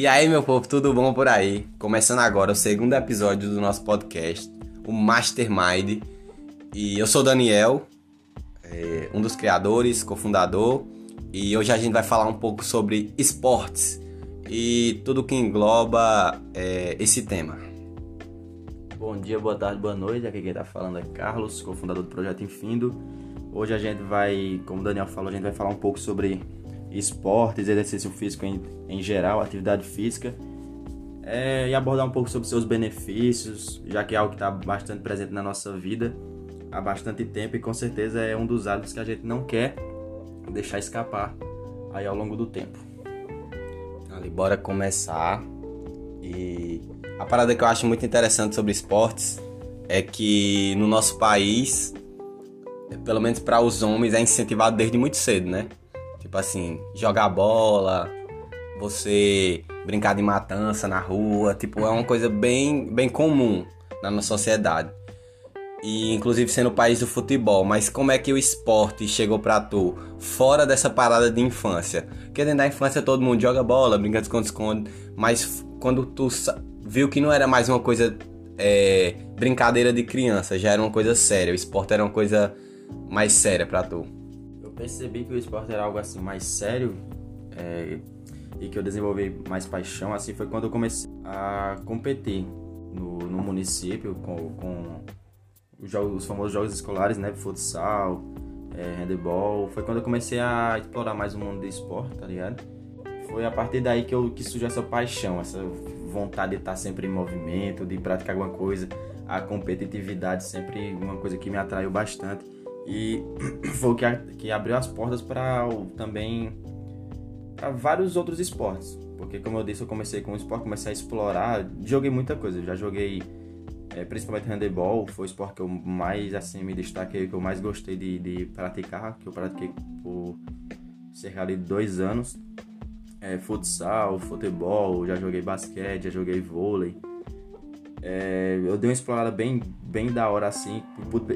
E aí, meu povo, tudo bom por aí? Começando agora o segundo episódio do nosso podcast, o Mastermind. E eu sou Daniel, é, um dos criadores, cofundador, e hoje a gente vai falar um pouco sobre esportes e tudo que engloba é, esse tema. Bom dia, boa tarde, boa noite. Aqui quem está falando é Carlos, cofundador do Projeto Infindo. Hoje a gente vai, como o Daniel falou, a gente vai falar um pouco sobre esportes, exercício físico em, em geral, atividade física, é, e abordar um pouco sobre seus benefícios, já que é algo que está bastante presente na nossa vida há bastante tempo e com certeza é um dos hábitos que a gente não quer deixar escapar aí ao longo do tempo. Ali, bora começar. E a parada que eu acho muito interessante sobre esportes é que no nosso país, pelo menos para os homens, é incentivado desde muito cedo, né? Tipo assim, jogar bola, você brincar de matança na rua, tipo, é uma coisa bem, bem comum na nossa sociedade. E inclusive sendo o país do futebol, mas como é que o esporte chegou pra tu fora dessa parada de infância? Porque dentro da infância todo mundo joga bola, brinca de esconde-esconde, mas quando tu viu que não era mais uma coisa é, brincadeira de criança, já era uma coisa séria, o esporte era uma coisa mais séria pra tu percebi que o esporte era algo assim mais sério é, e que eu desenvolvi mais paixão assim foi quando eu comecei a competir no, no município com, com os, jogos, os, famosos jogos escolares, né, futsal, é, handebol. Foi quando eu comecei a explorar mais o mundo do esporte, tá ligado? Foi a partir daí que, eu, que surgiu essa paixão, essa vontade de estar sempre em movimento, de praticar alguma coisa. A competitividade sempre uma coisa que me atraiu bastante. E foi o que, que abriu as portas para também para vários outros esportes. Porque, como eu disse, eu comecei com o esporte, comecei a explorar, joguei muita coisa. Eu já joguei é, principalmente handebol, foi o esporte que eu mais assim me destaquei, que eu mais gostei de, de praticar, que eu pratiquei por cerca de dois anos. É, futsal, futebol, já joguei basquete, já joguei vôlei. É, eu dei uma explorada bem, bem da hora assim,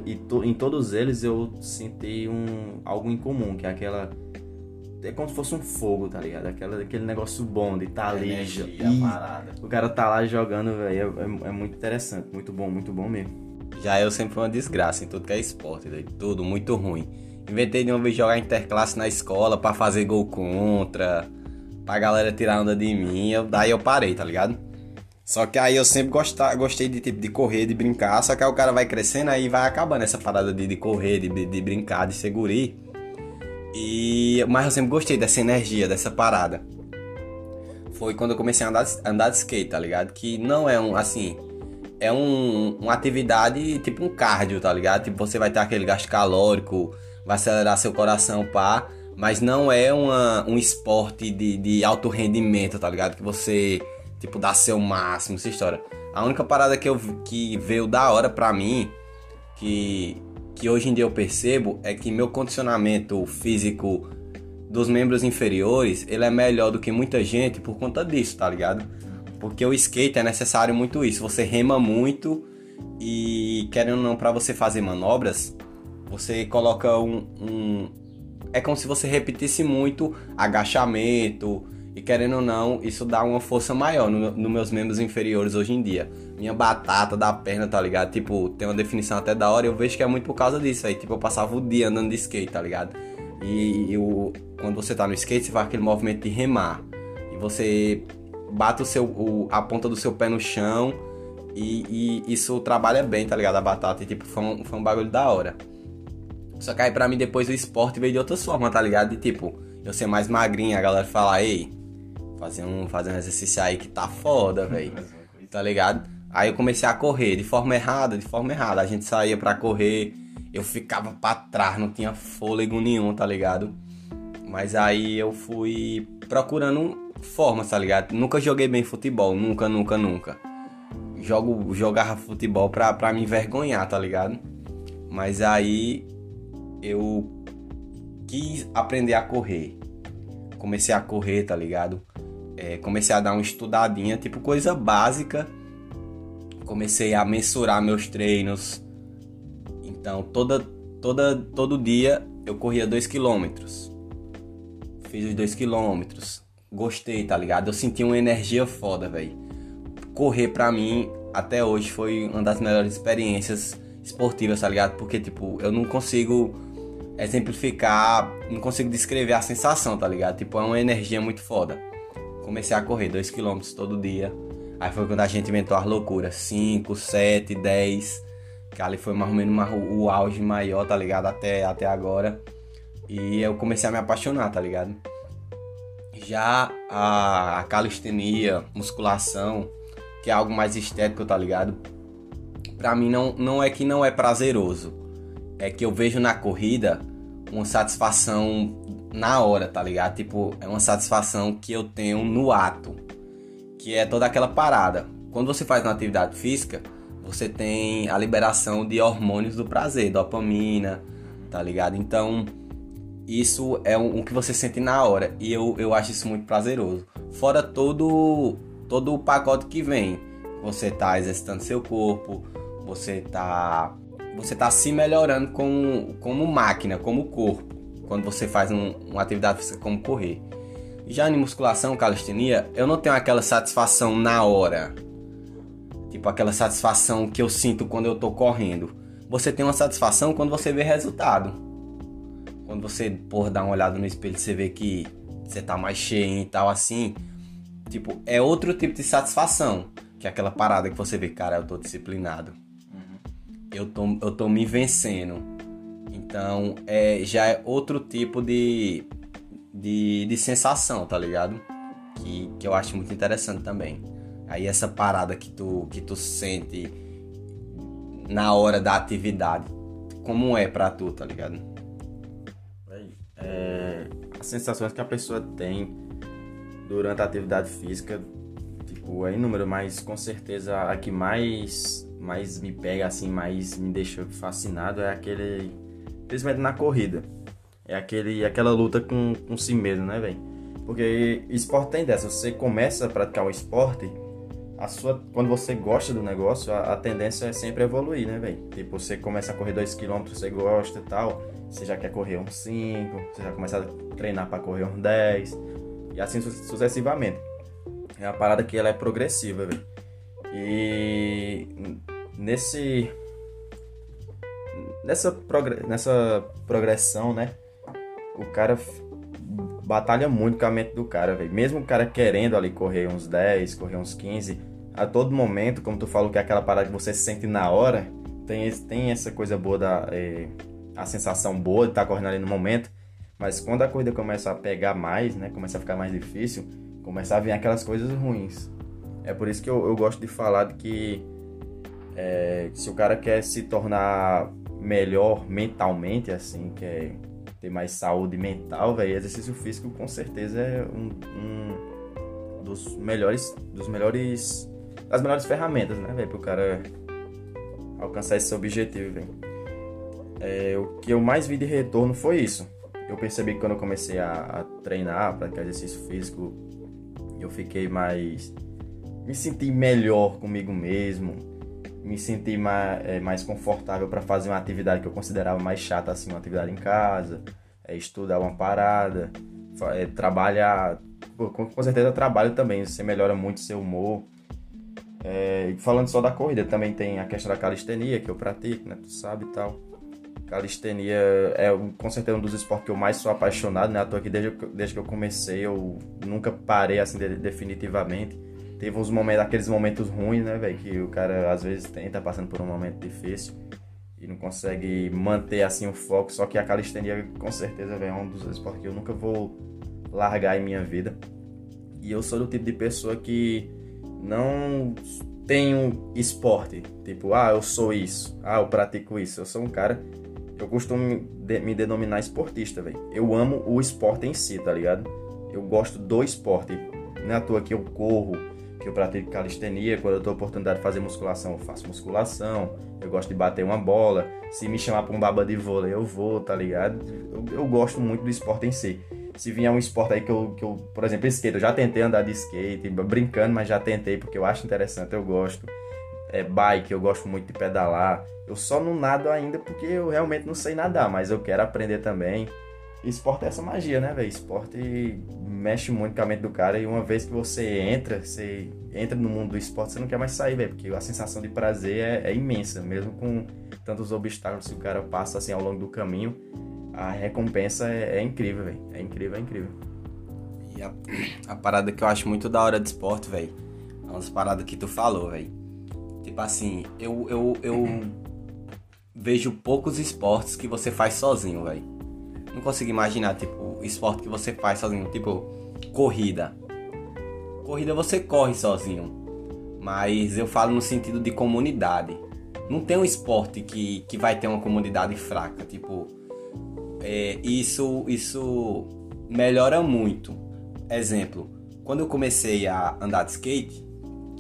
e to, em todos eles eu senti um, algo em comum, que é aquela. É como se fosse um fogo, tá ligado? Aquela, aquele negócio bom de tá ali. o cara tá lá jogando, velho. É, é, é, muito interessante, muito bom, muito bom mesmo. Já eu sempre fui uma desgraça em tudo que é esporte, véio. tudo muito ruim. Inventei de uma vez jogar interclasse na escola para fazer gol contra, pra galera tirar onda de mim, eu, daí eu parei, tá ligado? Só que aí eu sempre gostar, gostei de tipo de correr, de brincar. Só que aí o cara vai crescendo aí vai acabando essa parada de, de correr, de, de brincar, de segurar. E mas eu sempre gostei dessa energia, dessa parada. Foi quando eu comecei a andar, andar de skate, tá ligado? Que não é um assim, é um, uma atividade tipo um cardio, tá ligado? Tipo você vai ter aquele gasto calórico, vai acelerar seu coração, pá. Mas não é uma, um esporte de, de alto rendimento, tá ligado? Que você tipo, dar seu máximo, essa história. A única parada que, eu, que veio da hora pra mim, que, que hoje em dia eu percebo, é que meu condicionamento físico dos membros inferiores, ele é melhor do que muita gente por conta disso, tá ligado? Porque o skate é necessário muito isso, você rema muito e querendo ou não para você fazer manobras, você coloca um, um é como se você repetisse muito agachamento, e querendo ou não, isso dá uma força maior nos no meus membros inferiores hoje em dia. Minha batata da perna, tá ligado? Tipo, tem uma definição até da hora e eu vejo que é muito por causa disso aí. Tipo, eu passava o dia andando de skate, tá ligado? E, e o, quando você tá no skate, você faz aquele movimento de remar. E você bate o seu, o, a ponta do seu pé no chão e, e, isso trabalha bem, tá ligado? A batata. E tipo, foi um, foi um bagulho da hora. Só que aí pra mim depois o esporte veio de outras formas, tá ligado? De tipo, eu ser mais magrinho, a galera fala, ei, fazer um, fazer um exercício aí que tá foda, velho. Tá ligado? Aí eu comecei a correr de forma errada, de forma errada. A gente saía pra correr, eu ficava pra trás, não tinha fôlego nenhum, tá ligado? Mas aí eu fui procurando formas, tá ligado? Nunca joguei bem futebol, nunca, nunca, nunca. Jogo, jogava futebol pra, pra me envergonhar, tá ligado? Mas aí eu quis aprender a correr. Comecei a correr, tá ligado? É, comecei a dar uma estudadinha, tipo coisa básica. Comecei a mensurar meus treinos. Então, toda, toda, todo dia eu corria 2 km. Fiz os 2 km. gostei, tá ligado? Eu senti uma energia foda, velho. Correr pra mim, até hoje, foi uma das melhores experiências esportivas, tá ligado? Porque, tipo, eu não consigo exemplificar, não consigo descrever a sensação, tá ligado? Tipo, é uma energia muito foda. Comecei a correr 2km todo dia. Aí foi quando a gente inventou as loucuras: 5, 7, 10. Que ali foi mais ou menos uma, o auge maior, tá ligado? Até, até agora. E eu comecei a me apaixonar, tá ligado? Já a, a calistenia, musculação, que é algo mais estético, tá ligado? Pra mim não, não é que não é prazeroso. É que eu vejo na corrida uma satisfação na hora, tá ligado? Tipo, é uma satisfação que eu tenho no ato. Que é toda aquela parada. Quando você faz uma atividade física, você tem a liberação de hormônios do prazer, dopamina, tá ligado? Então, isso é um, que você sente na hora e eu, eu acho isso muito prazeroso. Fora todo todo o pacote que vem, você tá exercitando seu corpo, você tá você tá se melhorando como, como máquina, como corpo, quando você faz um, uma atividade física como correr. Já em musculação, calistenia, eu não tenho aquela satisfação na hora. Tipo aquela satisfação que eu sinto quando eu tô correndo. Você tem uma satisfação quando você vê resultado. Quando você, por dar uma olhada no espelho, você vê que você tá mais cheio e tal assim. Tipo, é outro tipo de satisfação. Que é aquela parada que você vê, cara, eu tô disciplinado eu tô, eu tô me vencendo. Então, é, já é outro tipo de, de, de sensação, tá ligado? Que, que eu acho muito interessante também. Aí essa parada que tu, que tu sente na hora da atividade, como é pra tu, tá ligado? É, as sensações que a pessoa tem durante a atividade física, tipo, é inúmero, mas com certeza a que mais mais me pega assim, mais me deixa fascinado é aquele. Principalmente na corrida. É aquele, aquela luta com, com si mesmo, né, velho? Porque esporte tem dessa. Você começa a praticar o esporte, a sua, quando você gosta do negócio, a, a tendência é sempre evoluir, né, velho? Tipo, você começa a correr 2km, você gosta e tal, você já quer correr uns 5, você já começa a treinar para correr uns 10, e assim sucessivamente. É uma parada que ela é progressiva, velho. E nesse nessa, progr nessa progressão, né? O cara batalha muito com a mente do cara, velho. Mesmo o cara querendo ali correr uns 10, correr uns 15, a todo momento, como tu falou que é aquela parada que você sente na hora, tem, tem essa coisa boa da é, a sensação boa de estar tá correndo ali no momento, mas quando a corrida começa a pegar mais, né, começa a ficar mais difícil, começa a vir aquelas coisas ruins. É por isso que eu, eu gosto de falar de que é, se o cara quer se tornar melhor mentalmente, assim, quer ter mais saúde mental, velho, exercício físico com certeza é um, um, dos melhores, dos melhores, das melhores ferramentas, né, velho, pro cara alcançar esse objetivo, velho. É, o que eu mais vi de retorno foi isso. Eu percebi que quando eu comecei a, a treinar, praticar exercício físico, eu fiquei mais. me senti melhor comigo mesmo, me sentir mais, é, mais confortável para fazer uma atividade que eu considerava mais chata, assim, uma atividade em casa, é, estudar uma parada, é, trabalhar. com, com, certeza trabalho também, você melhora muito seu humor. É, falando só da corrida, também tem a questão da calistenia que eu pratico, né? Tu sabe e tal. Calistenia é com certeza um dos esportes que eu mais sou apaixonado, né? À toa desde, desde que eu comecei eu nunca parei assim de, definitivamente teve uns momentos, aqueles momentos ruins, né, velho? Que o cara às vezes tenta passando por um momento difícil e não consegue manter assim o foco. Só que a calistenia, com certeza, véio, é um dos esportes que eu nunca vou largar em minha vida. E eu sou do tipo de pessoa que não tenho esporte. Tipo, ah, eu sou isso. Ah, eu pratico isso. Eu sou um cara. Eu costumo me denominar esportista, velho. Eu amo o esporte em si, tá ligado? Eu gosto do esporte. Não é à toa que eu corro, que eu pratico calistenia, quando eu tenho a oportunidade de fazer musculação, eu faço musculação, eu gosto de bater uma bola, se me chamar para um baba de vôlei, eu vou, tá ligado? Eu, eu, gosto muito do esporte em si. Se vier um esporte aí que eu, que eu, por exemplo, skate, eu já tentei andar de skate, brincando, mas já tentei porque eu acho interessante, eu gosto. É, bike, eu gosto muito de pedalar. Eu só não nado ainda porque eu realmente não sei nadar, mas eu quero aprender também. Esporte é essa magia, né, velho? Esporte mexe muito com a mente do cara e uma vez que você entra, você entra no mundo do esporte, você não quer mais sair, velho, porque a sensação de prazer é, é, imensa, mesmo com tantos obstáculos que o cara passa assim ao longo do caminho, a recompensa é, é incrível, velho. É incrível, é incrível. E a, a, parada que eu acho muito da hora de esporte, velho, é umas paradas que tu falou, velho. Tipo assim, eu, eu, eu vejo poucos esportes que você faz sozinho, velho não consigo imaginar, tipo, esporte que você faz sozinho, tipo, corrida. Corrida você corre sozinho. Mas eu falo no sentido de comunidade. Não tem um esporte que, que vai ter uma comunidade fraca. Tipo, é, isso, isso melhora muito. Exemplo, quando eu comecei a andar de skate,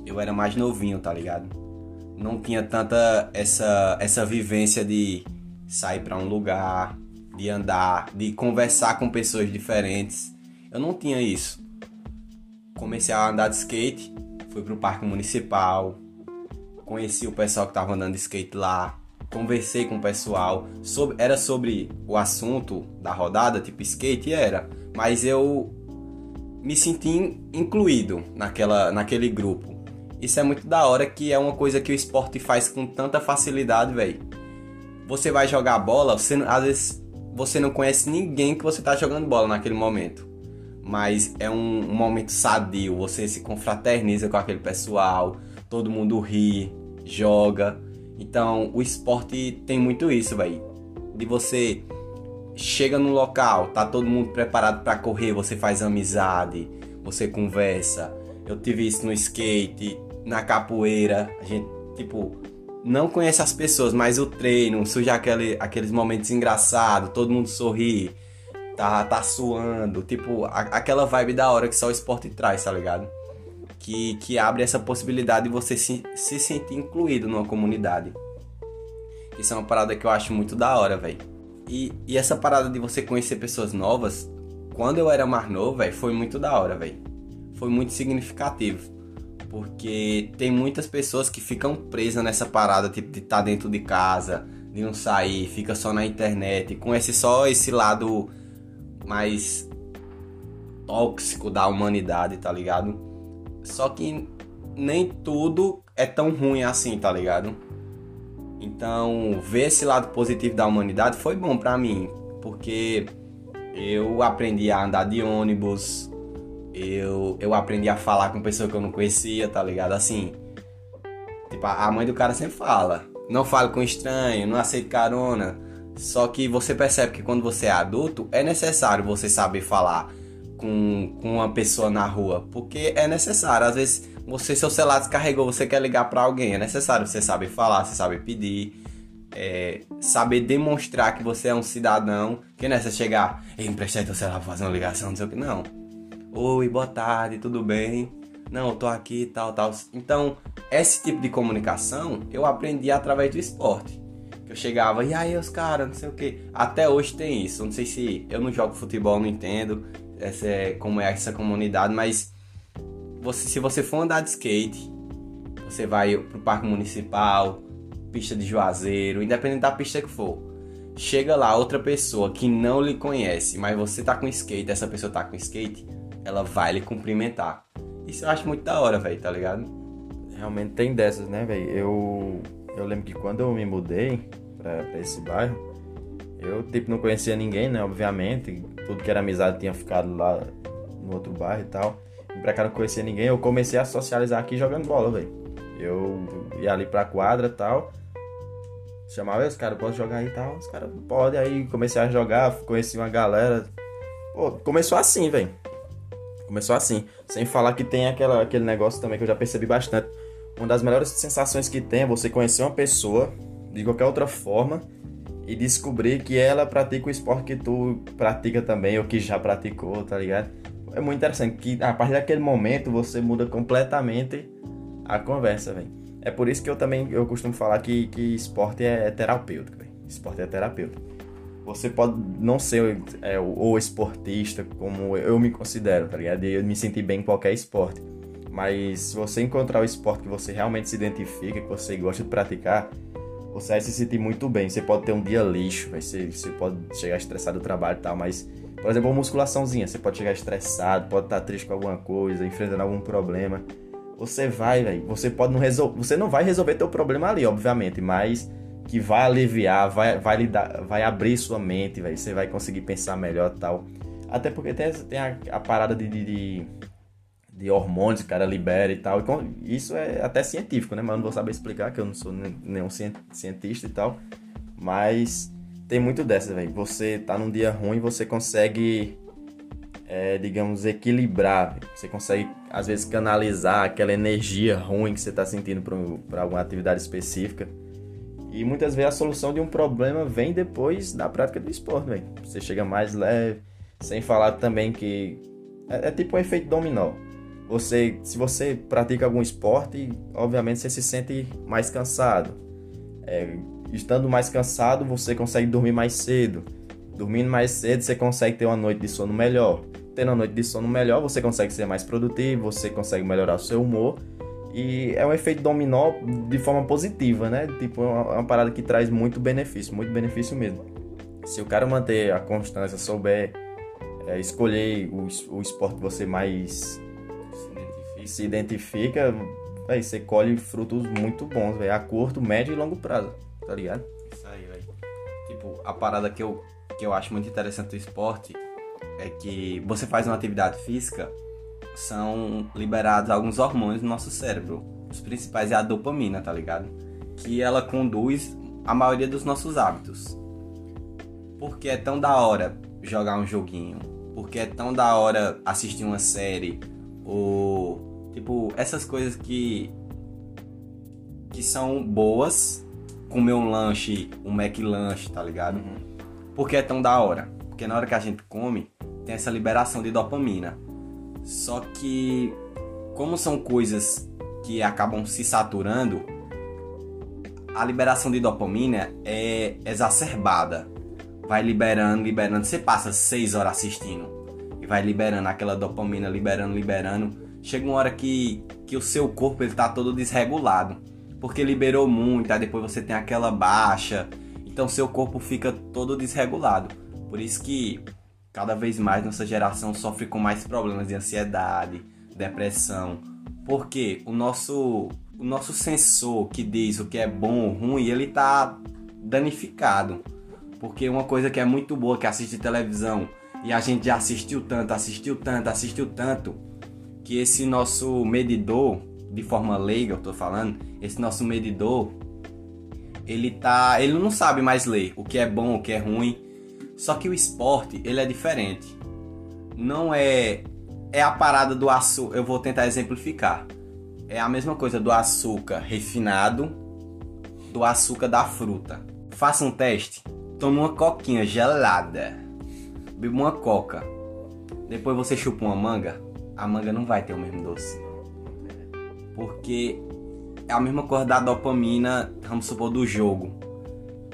eu era mais novinho, tá ligado? Não tinha tanta essa, essa vivência de sair para um lugar, de andar, de conversar com pessoas diferentes. Eu não tinha isso. Comecei a andar de skate, fui pro parque municipal, conheci o pessoal que tava andando de skate lá, conversei com o pessoal, sobre, era sobre o assunto da rodada, tipo skate, era, mas eu me senti incluído naquela, naquele grupo. Isso é muito da hora que é uma coisa que o esporte faz com tanta facilidade, velho. Você vai jogar bola, você às vezes você não conhece ninguém que você está jogando bola naquele momento. Mas é um, um, momento sadio, você se confraterniza com aquele pessoal, todo mundo ri, joga. Então o esporte tem muito isso, velho. De você chega no local, tá todo mundo preparado para correr, você faz amizade, você conversa. Eu tive isso no skate, na capoeira, a gente, tipo, não conhece as pessoas, mas o treino, surge aquele, aqueles momentos engraçados, todo mundo sorri, tá, tá suando, tipo, a, aquela vibe da hora que só o esporte traz, tá ligado? Que, que abre essa possibilidade de você se, se sentir incluído numa comunidade. Isso é uma parada que eu acho muito da hora, velho. E, e essa parada de você conhecer pessoas novas, quando eu era mais novo, velho, foi muito da hora, velho. Foi muito significativo. Porque tem muitas pessoas que ficam presas nessa parada, tipo, de estar tá dentro de casa, de não sair, fica só na internet, conhece só esse lado mais tóxico da humanidade, tá ligado? Só que nem tudo é tão ruim assim, tá ligado? Então, ver esse lado positivo da humanidade foi bom para mim, porque eu aprendi a andar de ônibus, eu, eu aprendi a falar com pessoa que eu não conhecia, tá ligado? Assim, tipo, a mãe do cara sempre fala, não fale com estranho, não aceite carona. Só que você percebe que quando você é adulto, é necessário você saber falar com, com uma pessoa na rua, porque é necessário. Às vezes você seu celular descarregou, você quer ligar para alguém, é necessário você saber falar, você saber pedir, é, saber demonstrar que você é um cidadão, que não é você chegar, e emprestar teu celular pra fazer uma ligação, não sei o que, não. Oi, boa tarde, tudo bem? Não, eu tô aqui, tal, tal. Então, esse tipo de comunicação eu aprendi através do esporte. Eu chegava, e aí os caras, não sei o que. Até hoje tem isso. Não sei se eu não jogo futebol, não entendo essa é, como é essa comunidade, mas você, se você for andar de skate, você vai pro parque municipal, pista de Juazeiro, independente da pista que for. Chega lá outra pessoa que não lhe conhece, mas você tá com skate, essa pessoa tá com skate, ela vai lhe cumprimentar. Isso eu acho muito da hora, velho, tá ligado? Realmente tem dessas, né, velho? Eu, eu lembro que quando eu me mudei pra, pra esse bairro, eu, tipo, não conhecia ninguém, né, obviamente. Tudo que era amizade tinha ficado lá no outro bairro e tal. E pra cá não conhecia ninguém, eu comecei a socializar aqui jogando bola, velho. Eu ia ali pra quadra e tal. Chamava os caras, pode jogar aí e tal. Os caras, pode. Aí comecei a jogar, conheci uma galera. Pô, começou assim, velho. Começou assim. Sem falar que tem aquela, aquele negócio também que eu já percebi bastante. Uma das melhores sensações que tem é você conhecer uma pessoa de qualquer outra forma e descobrir que ela pratica o esporte que tu pratica também ou que já praticou, tá ligado? É muito interessante que a partir daquele momento você muda completamente a conversa, velho. É por isso que eu também eu costumo falar que, que esporte é terapêutico. Esporte é terapêutico. Você pode não ser é, o esportista como eu me considero, tá ligado? Eu me sentir bem em qualquer esporte. Mas se você encontrar o esporte que você realmente se identifica, que você gosta de praticar, você vai se sentir muito bem. Você pode ter um dia lixo, ser, você pode chegar estressado do trabalho e tal, mas, por exemplo, uma musculaçãozinha, você pode chegar estressado, pode estar triste com alguma coisa, enfrentando algum problema. Você vai, velho. Você pode não resolver. Você não vai resolver teu problema ali, obviamente, mas que vai aliviar, vai, vai, lhe dar, vai abrir sua mente. Você vai conseguir pensar melhor tal. Até porque tem, tem a, a parada de, de, de, hormônios que o cara libera e tal. E isso é até científico, né? Mas eu não vou saber explicar, que eu não sou nenhum cientista e tal. Mas tem muito dessa, velho. Você tá num dia ruim, você consegue é, digamos, equilibrar. Você consegue, às vezes, canalizar aquela energia ruim que você está sentindo para alguma atividade específica. E muitas vezes a solução de um problema vem depois da prática do esporte, véio. Você chega mais leve, sem falar também que é, é, tipo um efeito dominó. Você, se você pratica algum esporte, obviamente você se sente mais cansado. É, estando mais cansado, você consegue dormir mais cedo. Dormindo mais cedo, você consegue ter uma noite de sono melhor tendo a noite de sono melhor, você consegue ser mais produtivo, você consegue melhorar o seu humor. E é um efeito dominó de forma positiva, né? Tipo, é uma, uma parada que traz muito benefício, muito benefício mesmo. Se o cara manter a constância, souber é, escolher o, o esporte que você mais se identifica, véio, você colhe frutos muito bons, véio, a curto, médio e longo prazo, tá ligado? Isso aí, velho. Tipo, a parada que eu, que eu acho muito interessante do esporte é que você faz uma atividade física, são liberados alguns hormônios no nosso cérebro. Os principais é a dopamina, tá ligado? Que ela conduz a maioria dos nossos hábitos. Porque é tão da hora jogar um joguinho, porque é tão da hora assistir uma série ou tipo essas coisas que que são boas, comer um lanche, um Mac lanche, tá ligado? Uhum. Porque é tão da hora. Porque na hora que a gente come, tem essa liberação de dopamina. Só que, como são coisas que acabam se saturando, a liberação de dopamina é exacerbada. Vai liberando, liberando. Você passa seis horas assistindo e vai liberando aquela dopamina, liberando, liberando. Chega uma hora que, que o seu corpo ele tá todo desregulado. Porque liberou muito, aí depois você tem aquela baixa. Então seu corpo fica todo desregulado. Por isso que cada vez mais nossa geração sofre com mais problemas de ansiedade, depressão, porque o nosso o nosso sensor que diz o que é bom ou ruim, ele tá danificado. Porque uma coisa que é muito boa que é assistir televisão e a gente já assistiu tanto, assistiu tanto, assistiu tanto, que esse nosso medidor, de forma leiga eu tô falando, esse nosso medidor, ele tá, ele não sabe mais ler o que é bom, o que é ruim só que o esporte, ele é diferente. Não é é a parada do açúcar, eu vou tentar exemplificar. É a mesma coisa do açúcar refinado do açúcar da fruta. Faça um teste. Tome uma coquinha gelada. Beba uma coca. Depois você chupa uma manga. A manga não vai ter o mesmo doce. Porque é a mesma coisa da dopamina, vamos supor, do jogo.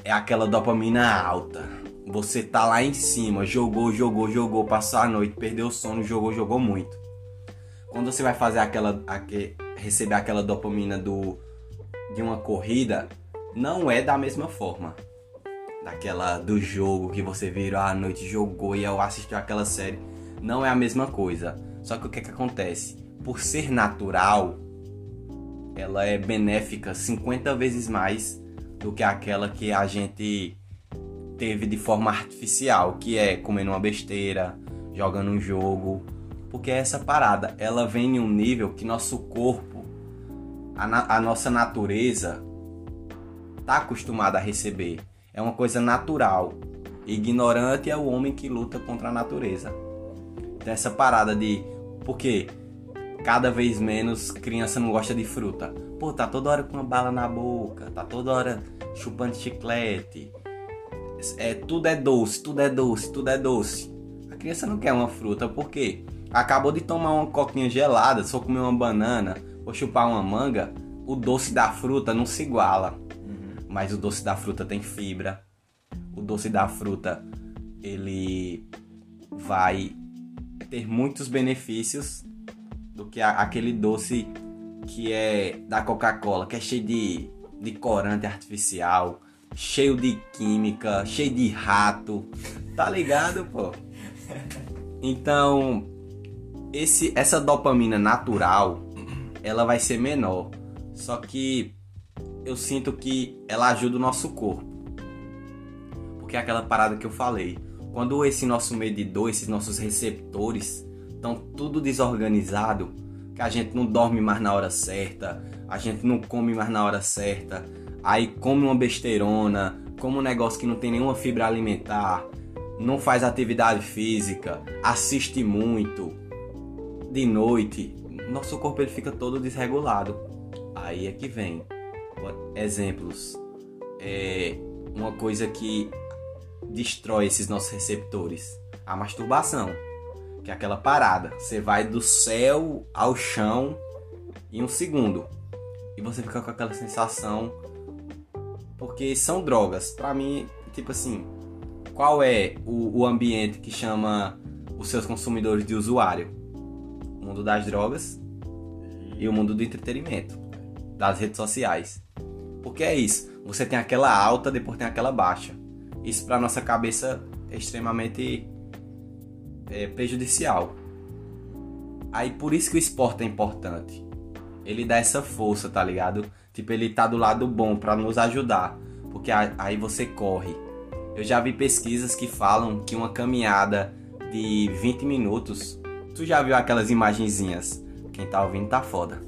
É aquela dopamina alta você tá lá em cima, jogou, jogou, jogou, passou a noite, perdeu o sono, jogou, jogou muito. Quando você vai fazer aquela, aquele, receber aquela dopamina do de uma corrida, não é da mesma forma. Daquela do jogo que você virou a noite, jogou e assistiu aquela série. Não é a mesma coisa. Só que o que, que acontece? Por ser natural, ela é benéfica 50 vezes mais do que aquela que a gente teve de forma artificial, que é comendo uma besteira, jogando um jogo, porque essa parada, ela vem em um nível que nosso corpo, a, a nossa natureza tá acostumada a receber. É uma coisa natural. Ignorante é o homem que luta contra a natureza. Então essa parada de porque cada vez menos criança não gosta de fruta. Pô, tá toda hora com uma bala na boca, tá toda hora chupando chiclete, é, tudo é doce, tudo é doce, tudo é doce. A criança não quer uma fruta porque acabou de tomar uma coquinha gelada, só comer uma banana ou chupar uma manga, o doce da fruta não se iguala. Uhum. Mas o doce da fruta tem fibra. O doce da fruta ele vai ter muitos benefícios do que aquele doce que é da Coca-Cola, que é cheio de de corante artificial, cheio de química, cheio de rato. Tá ligado, pô? Então, esse, essa dopamina natural, ela vai ser menor. Só que eu sinto que ela ajuda o nosso corpo. Porque é aquela parada que eu falei. Quando esse nosso medidor, esses nossos receptores estão tudo desorganizado, que a gente não dorme mais na hora certa, a gente não come mais na hora certa, aí come uma besteirona, come um negócio que não tem nenhuma fibra alimentar, não faz atividade física, assiste muito. De noite, nosso corpo ele fica todo desregulado. Aí é que vem. Exemplos. É uma coisa que destrói esses nossos receptores, a masturbação, que é aquela parada, você vai do céu ao chão em um segundo. E você fica com aquela sensação porque são drogas. Para mim, tipo assim, qual é o, o ambiente que chama os seus consumidores de usuário? O mundo das drogas e o mundo do entretenimento, das redes sociais. Porque é isso, você tem aquela alta, depois tem aquela baixa. Isso para nossa cabeça é extremamente é, prejudicial. Aí por isso que o esporte é importante. Ele dá essa força, tá ligado? Tipo, ele tá do lado bom para nos ajudar. Porque aí você corre, eu já vi pesquisas que falam que uma caminhada de 20 minutos. Tu já viu aquelas imagenzinhas? Quem tá ouvindo tá foda.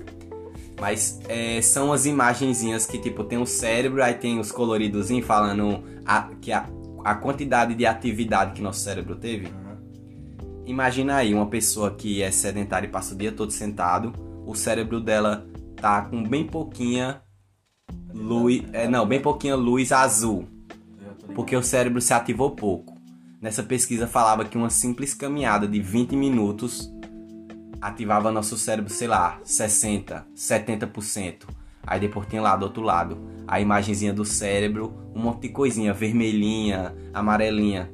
Mas é, são as imagenzinhas que, tipo, tem o cérebro, aí tem os coloridos falando a, que a, a quantidade de atividade que nosso cérebro teve. Uhum. Imagina aí uma pessoa que é sedentária e passa o dia todo sentado, o cérebro dela tá com bem pouquinha luz. É, não, bem pouquinha luz azul porque o cérebro se ativou pouco. Nessa pesquisa falava que uma simples caminhada de 20 minutos ativava nosso cérebro, sei lá, 60, 70%. Aí depois tinha lá do outro lado a imagenzinha do cérebro, um monte de coisinha vermelhinha, amarelinha,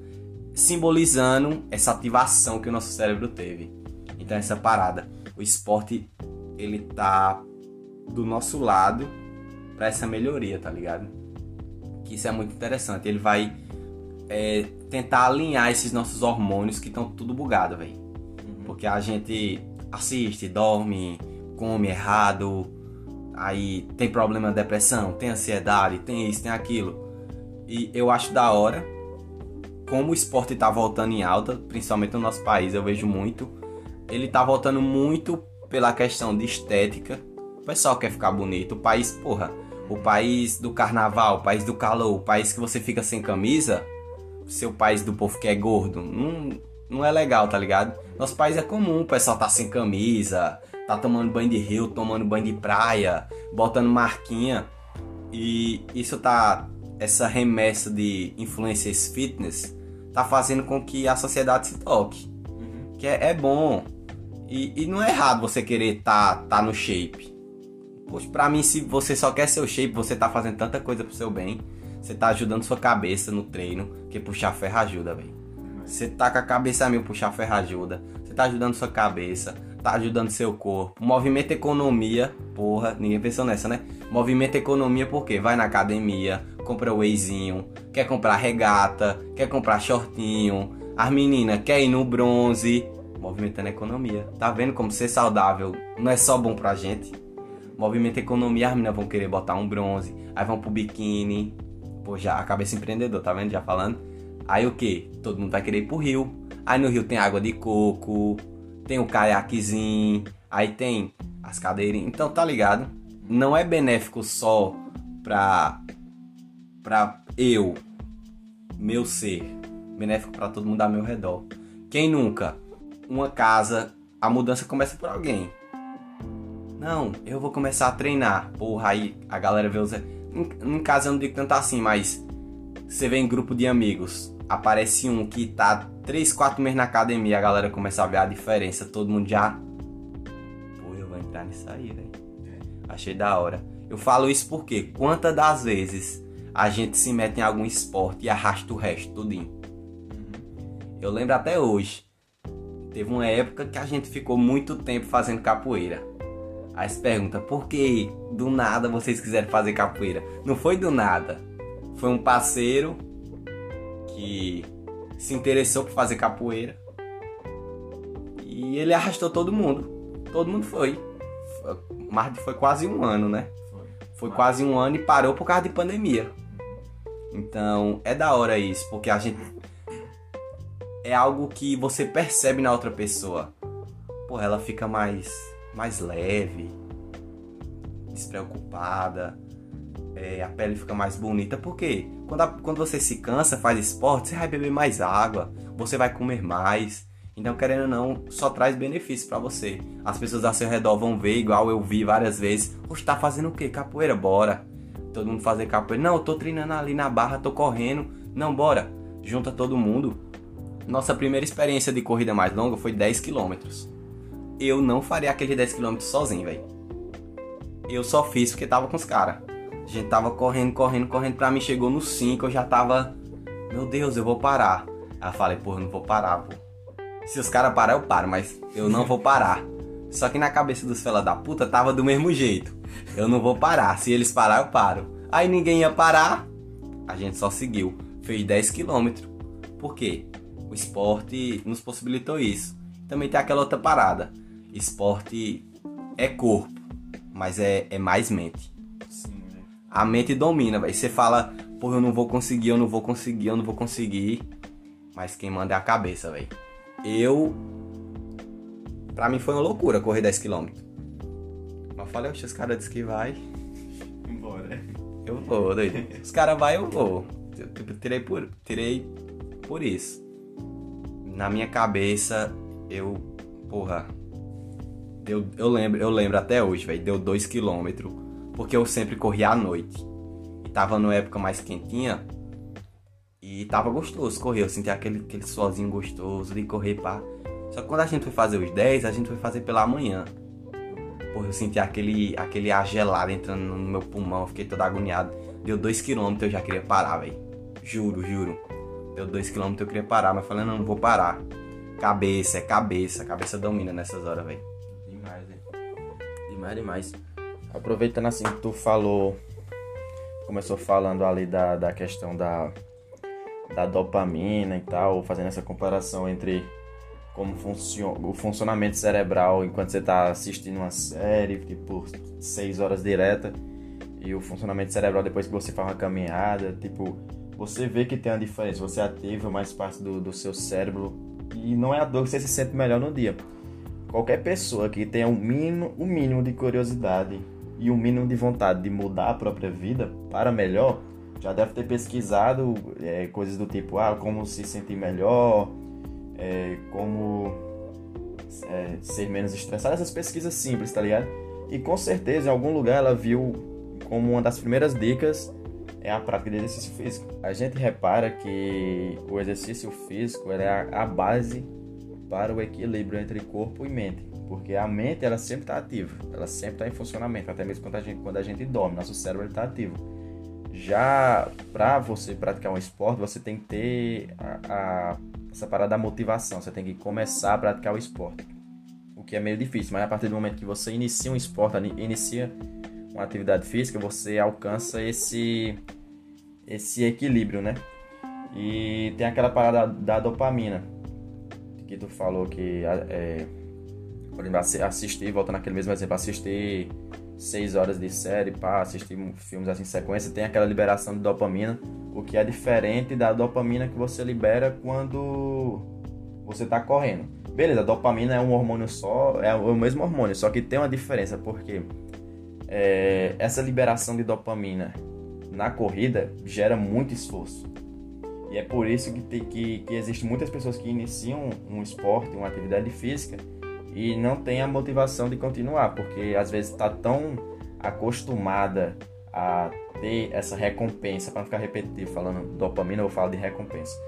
simbolizando essa ativação que o nosso cérebro teve. Então essa parada, o esporte ele tá do nosso lado para essa melhoria, tá ligado? que isso é muito interessante. Ele vai é, tentar alinhar esses nossos hormônios que estão tudo bugado, velho. Uhum. Porque a gente assiste, dorme, come errado, aí tem problema de depressão, tem ansiedade, tem isso, tem aquilo. E eu acho da hora como o esporte está voltando em alta, principalmente no nosso país, eu vejo muito. Ele está voltando muito pela questão de estética. O pessoal quer ficar bonito. O país, porra, o país do carnaval, o país do calor, o país que você fica sem camisa, seu país do povo que é gordo, não, não é legal, tá ligado? Nosso país é comum, o pessoal tá sem camisa, tá tomando banho de rio, tomando banho de praia, botando marquinha. E isso tá. Essa remessa de influencers fitness tá fazendo com que a sociedade se toque. Uhum. Que é, é bom. E, e, não é errado você querer tá, tá no shape. Poxa, pra mim, se você só quer seu shape, você tá fazendo tanta coisa pro seu bem. Você tá ajudando sua cabeça no treino, que puxar ferro ajuda, velho. Você tá com a cabeça mil, puxar ferro ajuda. Você tá ajudando sua cabeça, tá ajudando seu corpo. Movimento economia, porra, ninguém pensou nessa, né? Movimento economia porque vai na academia, compra o wheyzinho, quer comprar regata, quer comprar shortinho. As meninas quer ir no bronze, movimentando a economia. Tá vendo como ser saudável não é só bom pra gente? Movimento economia, as meninas vão querer botar um bronze, aí vão pro biquíni. Pô, já a cabeça empreendedor, tá vendo? Já falando. Aí o que? Todo mundo vai querer ir pro rio. Aí no rio tem água de coco, tem o caiaquezinho, aí tem as cadeirinhas. Então tá ligado? Não é benéfico só pra, pra eu, meu ser. Benéfico para todo mundo ao meu redor. Quem nunca? Uma casa, a mudança começa por alguém. Não, eu vou começar a treinar. Porra, aí a galera vê os. Em, em casa eu não digo tanto assim, mas você vê em grupo de amigos, aparece um que tá 3, 4 meses na academia, a galera começa a ver a diferença, todo mundo já. Pô, eu vou entrar nisso aí, velho. Achei da hora. Eu falo isso porque quantas das vezes a gente se mete em algum esporte e arrasta o resto tudinho. Uhum. Eu lembro até hoje. Teve uma época que a gente ficou muito tempo fazendo capoeira. Aí se pergunta, por que do nada vocês quiseram fazer capoeira? Não foi do nada. Foi um parceiro que se interessou por fazer capoeira. E ele arrastou todo mundo. Todo mundo foi. Mas foi quase um ano, né? Foi quase um ano e parou por causa de pandemia. Então é da hora isso, porque a gente. É algo que você percebe na outra pessoa. Pô, ela fica mais mais leve, despreocupada, é, a pele fica mais bonita. Por quê? Quando, a, quando você se cansa, faz esporte, você vai beber mais água, você vai comer mais. Então, querendo ou não, só traz benefícios para você. As pessoas ao seu redor vão ver, igual eu vi várias vezes. Poxa, tá fazendo o quê? Capoeira? Bora. Todo mundo fazer capoeira. Não, eu tô treinando ali na barra, tô correndo. Não, bora. Junta todo mundo. Nossa primeira experiência de corrida mais longa foi 10 quilômetros eu não faria aquele 10km sozinho, velho. Eu só fiz porque tava com os caras. A gente tava correndo, correndo, correndo. Pra mim chegou no 5, eu já tava. Meu Deus, eu vou parar. Aí eu falei, porra, não vou parar, pô. Se os caras parar, eu paro, mas eu não vou parar. Só que na cabeça dos fela da puta tava do mesmo jeito. Eu não vou parar. Se eles parar, eu paro. Aí ninguém ia parar. A gente só seguiu. Fez 10 km. Por quê? O esporte nos possibilitou isso. Também tem aquela outra parada esporte é corpo, mas é, é mais mente. Sim, né? A mente domina, velho. Você fala, pô, eu não vou conseguir, eu não vou conseguir, eu não vou conseguir. Mas quem manda é a cabeça, velho. Eu. Pra mim foi uma loucura correr 10km. Mas falei, os caras dizem que vai. Embora. Eu vou, doido. Os caras vai, eu vou. Eu, tipo, tirei por, tirei por isso. Na minha cabeça, eu. Porra, Deu, eu lembro, eu lembro até hoje, velho, deu 2 km, porque eu sempre corria à noite. E tava numa época mais quentinha. E tava gostoso correr, eu sentia aquele, aquele sozinho gostoso de correr pá. Só que quando a gente foi fazer os 10, a gente foi fazer pela manhã. Porra, eu senti aquele, aquele ar gelado entrando no meu pulmão, fiquei todo agoniado. Deu 2km, eu já queria parar, velho. Juro, juro. Deu 2km, eu queria parar, mas falei, não, não vou parar. Cabeça, é cabeça, cabeça domina nessas horas, velho demais, demais. Aproveitando assim tu falou, começou falando ali da, da questão da, da dopamina e tal, fazendo essa comparação entre como funciona o funcionamento cerebral enquanto você está assistindo uma série, tipo, seis horas direta, e o funcionamento cerebral depois que você faz uma caminhada, tipo, você vê que tem uma diferença, você ativa mais parte do, do seu cérebro e não é a dor que você se sente melhor no dia. Qualquer pessoa que tenha um mínimo, um mínimo de curiosidade e um mínimo de vontade de mudar a própria vida para melhor, já deve ter pesquisado é, coisas do tipo, ah, como se sentir melhor, é, como é, ser menos estressado, essas pesquisas simples, tá ligado? E com certeza em algum lugar ela viu como uma das primeiras dicas é a prática de exercício físico. A gente repara que o exercício físico é a, a base para o equilíbrio entre corpo e mente, porque a mente ela sempre está ativa, ela sempre está em funcionamento, até mesmo quando a gente, quando a gente dorme, nosso cérebro está ativo. Já para você praticar um esporte, você tem que ter a, a, essa parada da motivação, você tem que começar a praticar o esporte, o que é meio difícil, mas a partir do momento que você inicia um esporte, inicia uma atividade física, você alcança esse, esse equilíbrio, né? E tem aquela parada da dopamina que tu falou que, é, por exemplo, assistir, voltando naquele mesmo exemplo, assistir seis horas de série, pá, assistir filmes assim em sequência, tem aquela liberação de dopamina, o que é diferente da dopamina que você libera quando você está correndo. Beleza, a dopamina é um hormônio só, é o mesmo hormônio, só que tem uma diferença, porque é, essa liberação de dopamina na corrida gera muito esforço. E é por isso que, tem, que, que existem muitas pessoas que iniciam um esporte, uma atividade física e não tem a motivação de continuar, porque às vezes está tão acostumada a ter essa recompensa, para não ficar repetitivo falando dopamina, eu falo de recompensa.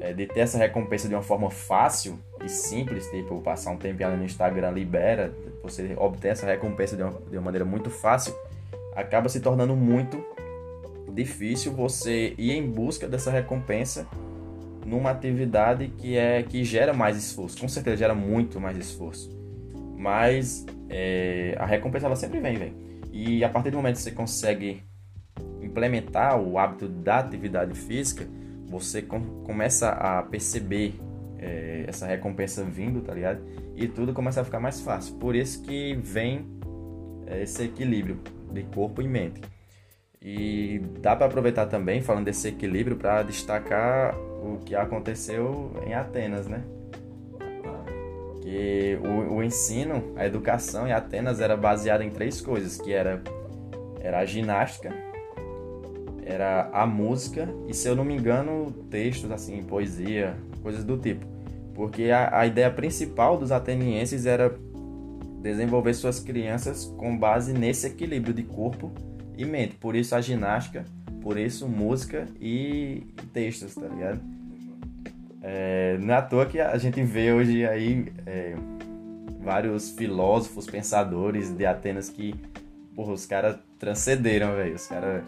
É, de ter essa recompensa de uma forma fácil e simples, tipo passar um tempo ali no Instagram libera, você obter essa recompensa de uma, de uma maneira muito fácil, acaba se tornando muito difícil você ir em busca dessa recompensa numa atividade que é que gera mais esforço. Com certeza gera muito mais esforço. Mas é, a recompensa ela sempre vem, vem. E a partir do momento que você consegue implementar o hábito da atividade física, você com, começa a perceber é, essa recompensa vindo, tá ligado? E tudo começa a ficar mais fácil. Por isso que vem é, esse equilíbrio de corpo e mente. E dá para aproveitar também, falando desse equilíbrio, para destacar o que aconteceu em Atenas, né? Que o, o ensino, a educação em Atenas era baseada em três coisas, que era, era a ginástica, era a música e, se eu não me engano, textos, assim, poesia, coisas do tipo. Porque a, a ideia principal dos atenienses era desenvolver suas crianças com base nesse equilíbrio de corpo e mente. Por isso a ginástica, por isso música e textos, tá ligado? É, não é à toa que a gente vê hoje aí é, vários filósofos, pensadores de Atenas que, porra, os caras transcenderam, velho. Os caras,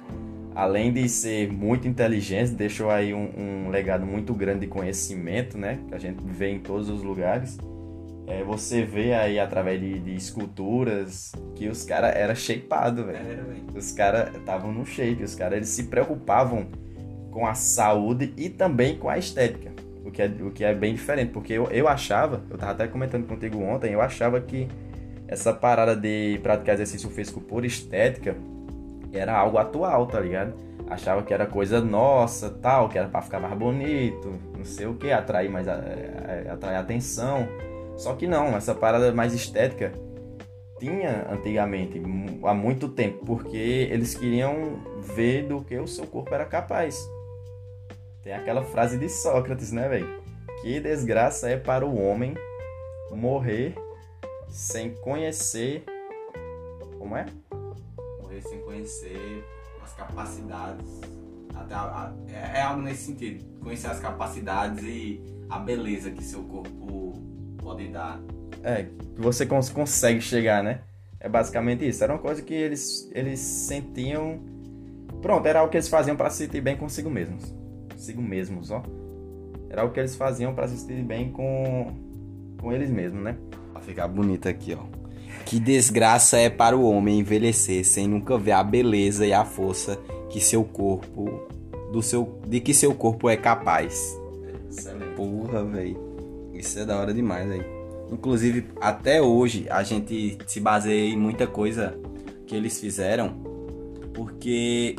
além de ser muito inteligentes, deixou aí um, um legado muito grande de conhecimento, né? Que a gente vê em todos os lugares é, você vê aí através de, de esculturas que os caras eram shapeados, velho. Os caras estavam no shape, os caras eles se preocupavam com a saúde e também com a estética. O que é, o que é bem diferente, porque eu, eu achava, eu tava até comentando contigo ontem, eu achava que essa parada de praticar exercício físico por estética era algo atual, tá ligado? Achava que era coisa nossa, tal, que era para ficar mais bonito, não sei o que, atrair mais atrair atenção. Só que não, essa parada mais estética tinha antigamente, há muito tempo, porque eles queriam ver do que o seu corpo era capaz. Tem aquela frase de Sócrates, né, velho? Que desgraça é para o homem morrer sem conhecer. Como é? Morrer sem conhecer as capacidades. Até a, a, é, é algo nesse sentido. Conhecer as capacidades e a beleza que seu corpo pode dar. É, que você cons consegue chegar, né? É basicamente isso. Era uma coisa que eles, eles sentiam. Pronto, era o que eles faziam para se sentir bem consigo mesmos. Consigo mesmos, ó. Era o que eles faziam para se sentir bem com, com eles mesmos, né? Pra ficar bonito aqui, ó. Que desgraça é para o homem envelhecer sem nunca ver a beleza e a força que seu corpo do seu de que seu corpo é capaz. Excelente. Porra, velho. Isso é da hora demais aí. Inclusive, até hoje, a gente se baseia em muita coisa que eles fizeram, porque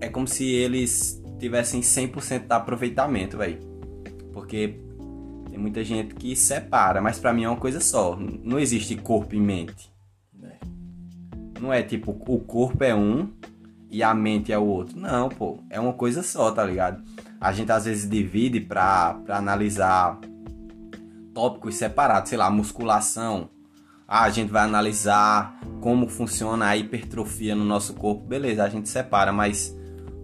é como se eles tivessem 100% de aproveitamento, velho. Porque tem muita gente que separa, mas para mim é uma coisa só. Não existe corpo e mente. Não é tipo, o corpo é um e a mente é o outro. Não, pô. É uma coisa só, tá ligado? A gente às vezes divide pra, pra analisar tópicos separados, sei lá, musculação. Ah, a gente vai analisar como funciona a hipertrofia no nosso corpo. Beleza, a gente separa, mas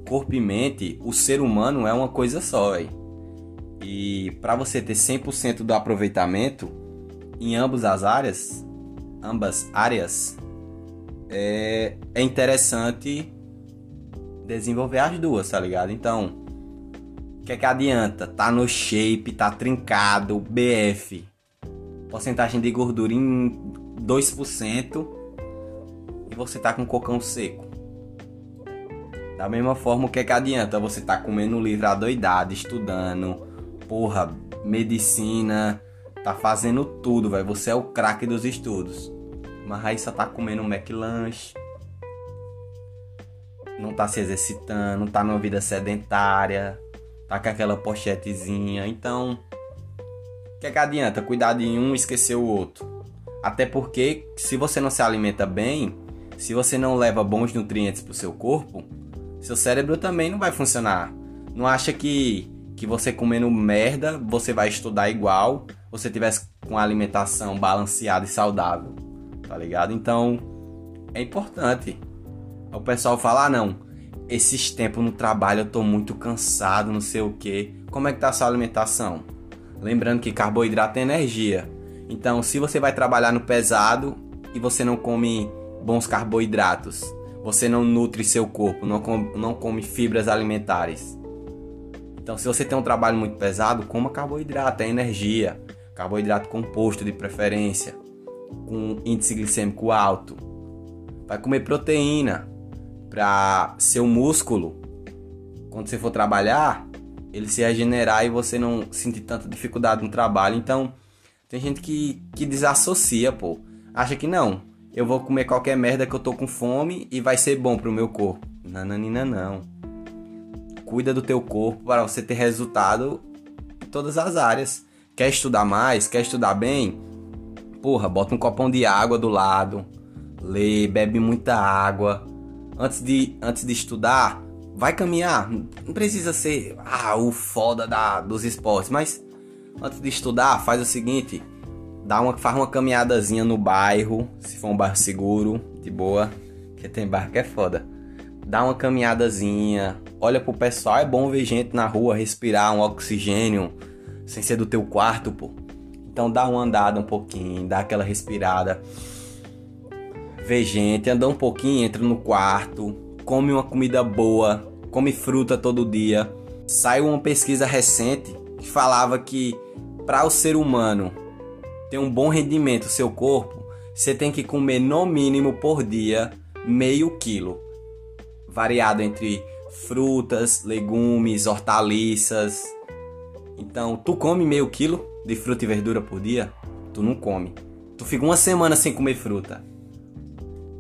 corpo e mente, o ser humano é uma coisa só, véio. E para você ter 100% do aproveitamento em ambas as áreas, ambas áreas, é, é interessante desenvolver as duas, tá ligado? Então, o que é que adianta? Tá no shape, tá trincado, BF. Porcentagem de gordura em 2% e você tá com cocão seco. Da mesma forma, o que é que adianta? Você tá comendo livro adoidado, estudando, porra, medicina, tá fazendo tudo, velho. Você é o craque dos estudos. Mas aí só tá comendo um McLanche. Não tá se exercitando, tá numa vida sedentária tá com aquela pochetezinha. Então, o que, é que adianta cuidar de um e esquecer o outro? Até porque, se você não se alimenta bem, se você não leva bons nutrientes para o seu corpo, seu cérebro também não vai funcionar. Não acha que, que você comendo merda, você vai estudar igual, você tivesse com alimentação balanceada e saudável, tá ligado? Então, é importante. O pessoal fala, ah, não, esses tempos no trabalho eu tô muito cansado, não sei o que. Como é que tá a sua alimentação? Lembrando que carboidrato é energia. Então, se você vai trabalhar no pesado e você não come bons carboidratos, você não nutre seu corpo, não come, não come fibras alimentares. Então, se você tem um trabalho muito pesado, coma carboidrato, é energia. Carboidrato composto de preferência. com índice glicêmico alto. Vai comer proteína para seu músculo, quando você for trabalhar, ele se regenerar e você não sentir tanta dificuldade no trabalho. Então, tem gente que, que desassocia, pô. Acha que não, eu vou comer qualquer merda que eu tô com fome e vai ser bom pro meu corpo. Nananina não. Cuida do teu corpo para você ter resultado em todas as áreas. Quer estudar mais? Quer estudar bem? Porra, bota um copão de água do lado. Lê, bebe muita água. Antes de, antes de estudar, vai caminhar. Não precisa ser ah, o foda da, dos esportes, mas antes de estudar, faz o seguinte: dá uma, faz uma caminhadazinha no bairro, se for um bairro seguro, de boa, que tem bairro que é foda. Dá uma caminhadazinha, olha pro pessoal, é bom ver gente na rua respirar um oxigênio sem ser do teu quarto, pô. Então dá uma andada um pouquinho, dá aquela respirada. Vê gente, anda um pouquinho, entra no quarto, come uma comida boa, come fruta todo dia. Saiu uma pesquisa recente que falava que para o ser humano ter um bom rendimento seu corpo, você tem que comer no mínimo por dia meio quilo, variado entre frutas, legumes, hortaliças, então, tu come meio quilo de fruta e verdura por dia? Tu não come. Tu fica uma semana sem comer fruta.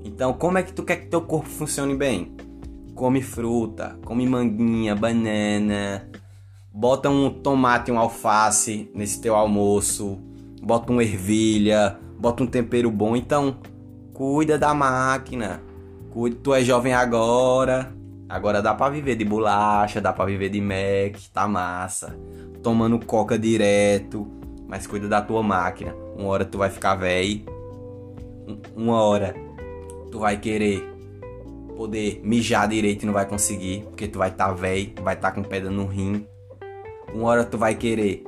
Então, como é que tu quer que teu corpo funcione bem? Come fruta, come manguinha, banana, bota um tomate, um alface nesse teu almoço, bota uma ervilha, bota um tempero bom. Então, cuida da máquina. Cuida, tu é jovem agora. Agora dá para viver de bolacha, dá para viver de Mac, tá massa tomando coca direto, mas cuida da tua máquina. Uma hora tu vai ficar velho, uma hora tu vai querer poder mijar direito e não vai conseguir, porque tu vai estar tá velho, vai estar tá com pedra no rim. Uma hora tu vai querer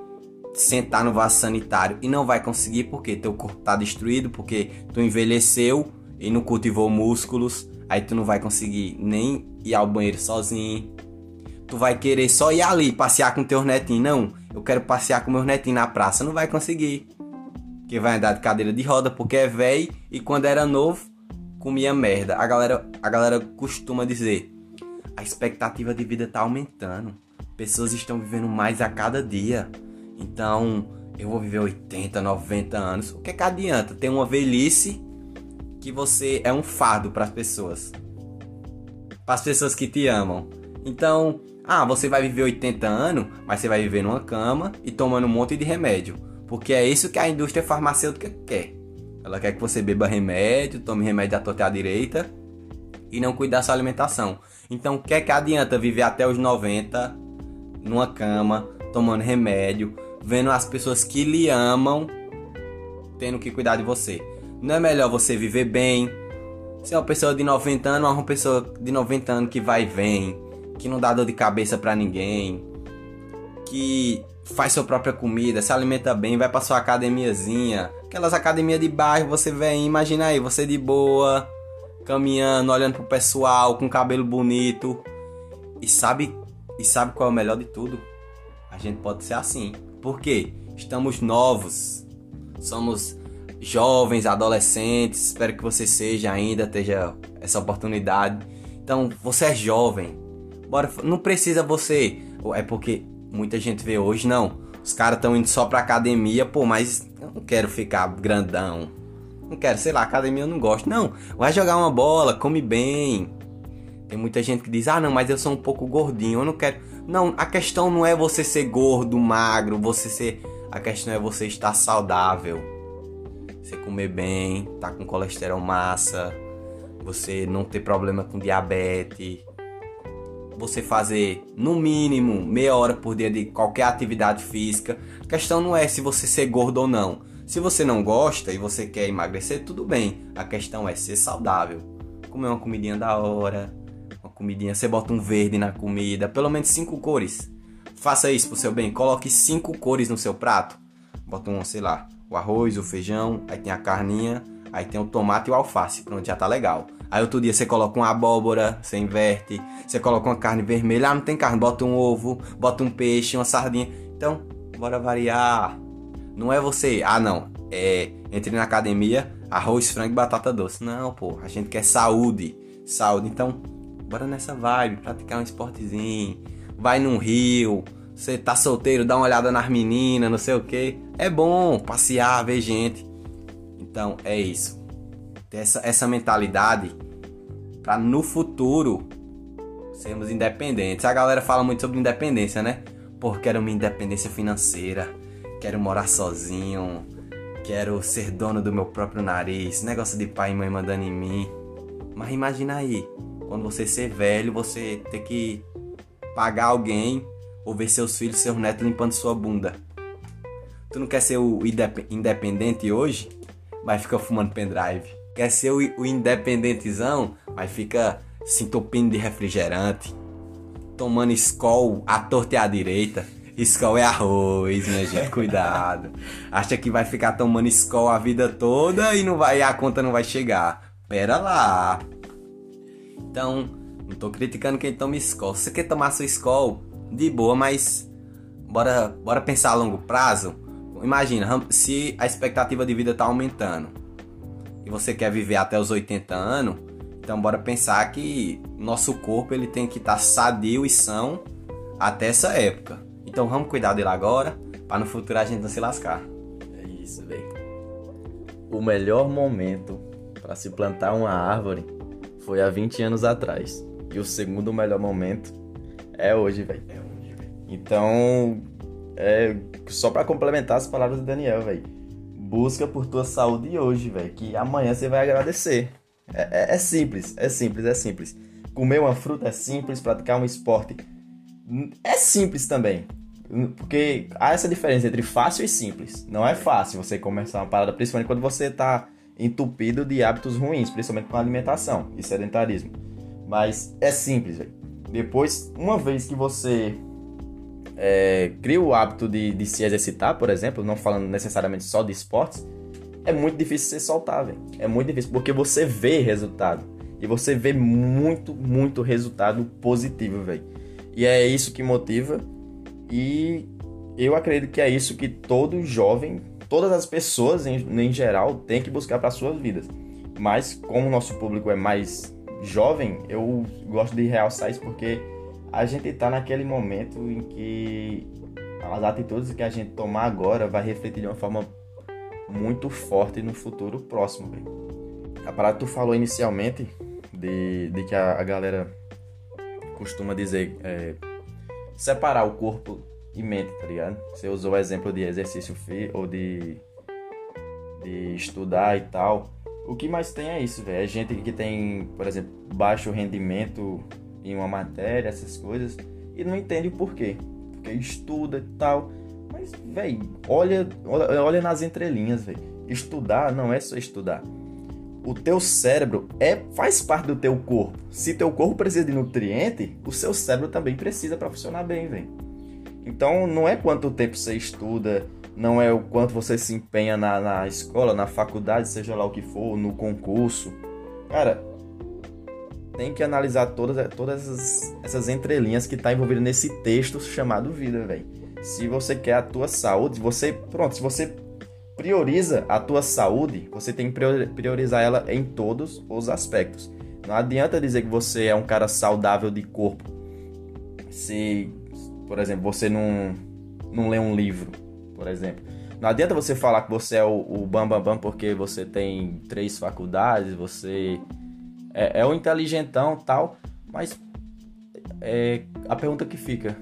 sentar no vaso sanitário e não vai conseguir porque teu corpo tá destruído, porque tu envelheceu e não cultivou músculos, aí tu não vai conseguir nem ir ao banheiro sozinho, tu vai querer só ir ali passear com teus netinhos. Não, eu quero passear com meus netinhos na praça. Não vai conseguir. Que vai andar de cadeira de roda porque é velho e quando era novo comia merda. A galera, a galera costuma dizer: a expectativa de vida tá aumentando. Pessoas estão vivendo mais a cada dia. Então, eu vou viver 80, 90 anos. O que é que adianta ter uma velhice que você é um fardo para as pessoas? Para as pessoas que te amam. Então, ah, você vai viver 80 anos, mas você vai viver numa cama e tomando um monte de remédio. Porque é isso que a indústria farmacêutica quer. Ela quer que você beba remédio, tome remédio à torta à direita e não cuide da sua alimentação. Então, o que é que adianta viver até os 90 numa cama, tomando remédio, vendo as pessoas que lhe amam tendo que cuidar de você? Não é melhor você viver bem, ser uma pessoa de 90 anos, uma pessoa de 90 anos que vai e vem, que não dá dor de cabeça para ninguém, que faz sua própria comida, se alimenta bem, vai pra sua academiazinha, aquelas academias de bairro, você vem, imagina aí, você de boa, caminhando, olhando pro pessoal, com cabelo bonito. E sabe, e sabe qual é o melhor de tudo? A gente pode ser assim. Por quê? Estamos novos. Somos jovens, adolescentes. Espero que você seja ainda, esteja essa oportunidade. Então, você é jovem. Bora, não precisa você. É porque muita gente vê hoje, não. Os caras estão indo só pra academia, pô, mas eu não quero ficar grandão. Não quero, sei lá, academia eu não gosto. Não, vai jogar uma bola, come bem. Tem muita gente que diz: "Ah, não, mas eu sou um pouco gordinho, eu não quero". Não, a questão não é você ser gordo, magro, você ser a questão é você estar saudável. Você comer bem, tá com colesterol massa, você não ter problema com diabetes, você fazer no mínimo meia hora por dia de qualquer atividade física. A questão não é se você ser gordo ou não. Se você não gosta e você quer emagrecer, tudo bem. A questão é ser saudável. Comer uma comidinha da hora, uma comidinha, você bota um verde na comida, pelo menos cinco cores. Faça isso pro seu bem, coloque cinco cores no seu prato. Bota um, sei lá, o arroz, o feijão, aí tem a carninha, aí tem o tomate e o alface. Pronto, já tá legal. Aí outro dia você coloca uma abóbora, você inverte. Você coloca uma carne vermelha. Ah, não tem carne. Bota um ovo, bota um peixe, uma sardinha. Então, bora variar. Não é você. Ah, não. é, entre na academia, arroz, frango e batata doce. Não, pô, a gente quer saúde. Saúde. Então, bora nessa vibe, praticar um esportezinho. Vai num rio, você tá solteiro, dá uma olhada nas meninas, não sei o que. É bom passear, ver gente. Então, é isso. Ter essa, essa mentalidade para no futuro sermos independentes. A galera fala muito sobre independência, né? Pô, quero minha independência financeira, quero morar sozinho, quero ser dono do meu próprio nariz, negócio de pai e mãe mandando em mim. Mas imagina aí, quando você ser velho, você ter que pagar alguém ou ver seus filhos, seus netos limpando sua bunda. Tu não quer ser o independente hoje, mas fica fumando pendrive. Quer ser o, o independentezão, mas fica se entupindo de refrigerante, tomando escol à torta e à direita. Skol é arroz, minha gente, cuidado. Acha que vai ficar tomando Skol a vida toda e não vai, a conta não vai chegar. Pera lá. Então, não tô criticando quem toma Skol. Se você quer tomar sua Skol, de boa, mas bora, bora pensar a longo prazo. Imagina, se a expectativa de vida tá aumentando e você quer viver até os 80 anos, então bora pensar que nosso corpo ele tem que estar tá sadio e são até essa época. Então vamos cuidar dele agora, para no futuro a gente não se lascar. É isso, velho. O melhor momento para se plantar uma árvore foi há 20 anos atrás. E o segundo melhor momento é hoje, velho. É hoje, velho. Então, é só para complementar as palavras do Daniel, velho. Busca por tua saúde hoje, velho, que amanhã você vai agradecer. É, é, é, simples, é simples, é simples. Comer uma fruta é simples, praticar um esporte é simples também. Porque há essa diferença entre fácil e simples. Não é fácil você começar uma parada, principalmente quando você está entupido de hábitos ruins, principalmente com alimentação e sedentarismo. Mas é simples, velho. Depois, uma vez que você é, cria o hábito de, de, se exercitar, por exemplo, não falando necessariamente só de esportes, é muito difícil você soltar, velho. É muito difícil porque você vê resultado. E você vê muito, muito resultado positivo, velho. E é isso que motiva. E eu acredito que é isso que todo jovem, todas as pessoas em, em geral, tem que buscar para suas vidas. Mas como o nosso público é mais jovem, eu gosto de realçar isso porque a gente está naquele momento em que as atitudes que a gente tomar agora vai refletir de uma forma muito forte no futuro próximo. A parada que tu falou inicialmente de, de que a, a galera costuma dizer é, separar o corpo e mente, tá ligado? Você usou o exemplo de exercício ou de, de estudar e tal. O que mais tem é isso, velho. É gente que tem, por exemplo, baixo rendimento em uma matéria, essas coisas, e não entende o porquê. Porque estuda e tal. Mas, velho, olha, olha nas entrelinhas, velho. Estudar não é só estudar. O teu cérebro é faz parte do teu corpo. Se teu corpo precisa de nutriente, o seu cérebro também precisa para funcionar bem, velho. Então, não é quanto tempo você estuda, não é o quanto você se empenha na, na escola, na faculdade, seja lá o que for, no concurso. Cara, tem que analisar todas, todas essas, essas entrelinhas que está envolvido nesse texto chamado vida, velho. Se você quer a tua saúde, você, pronto, se você prioriza a tua saúde, você tem que priorizar ela em todos os aspectos. Não adianta dizer que você é um cara saudável de corpo se, por exemplo, você não, não lê um livro por exemplo. Não adianta você falar que você é o, o bam, bam, bam porque você tem três faculdades, você é, é o inteligentão tal, mas é, a pergunta que fica,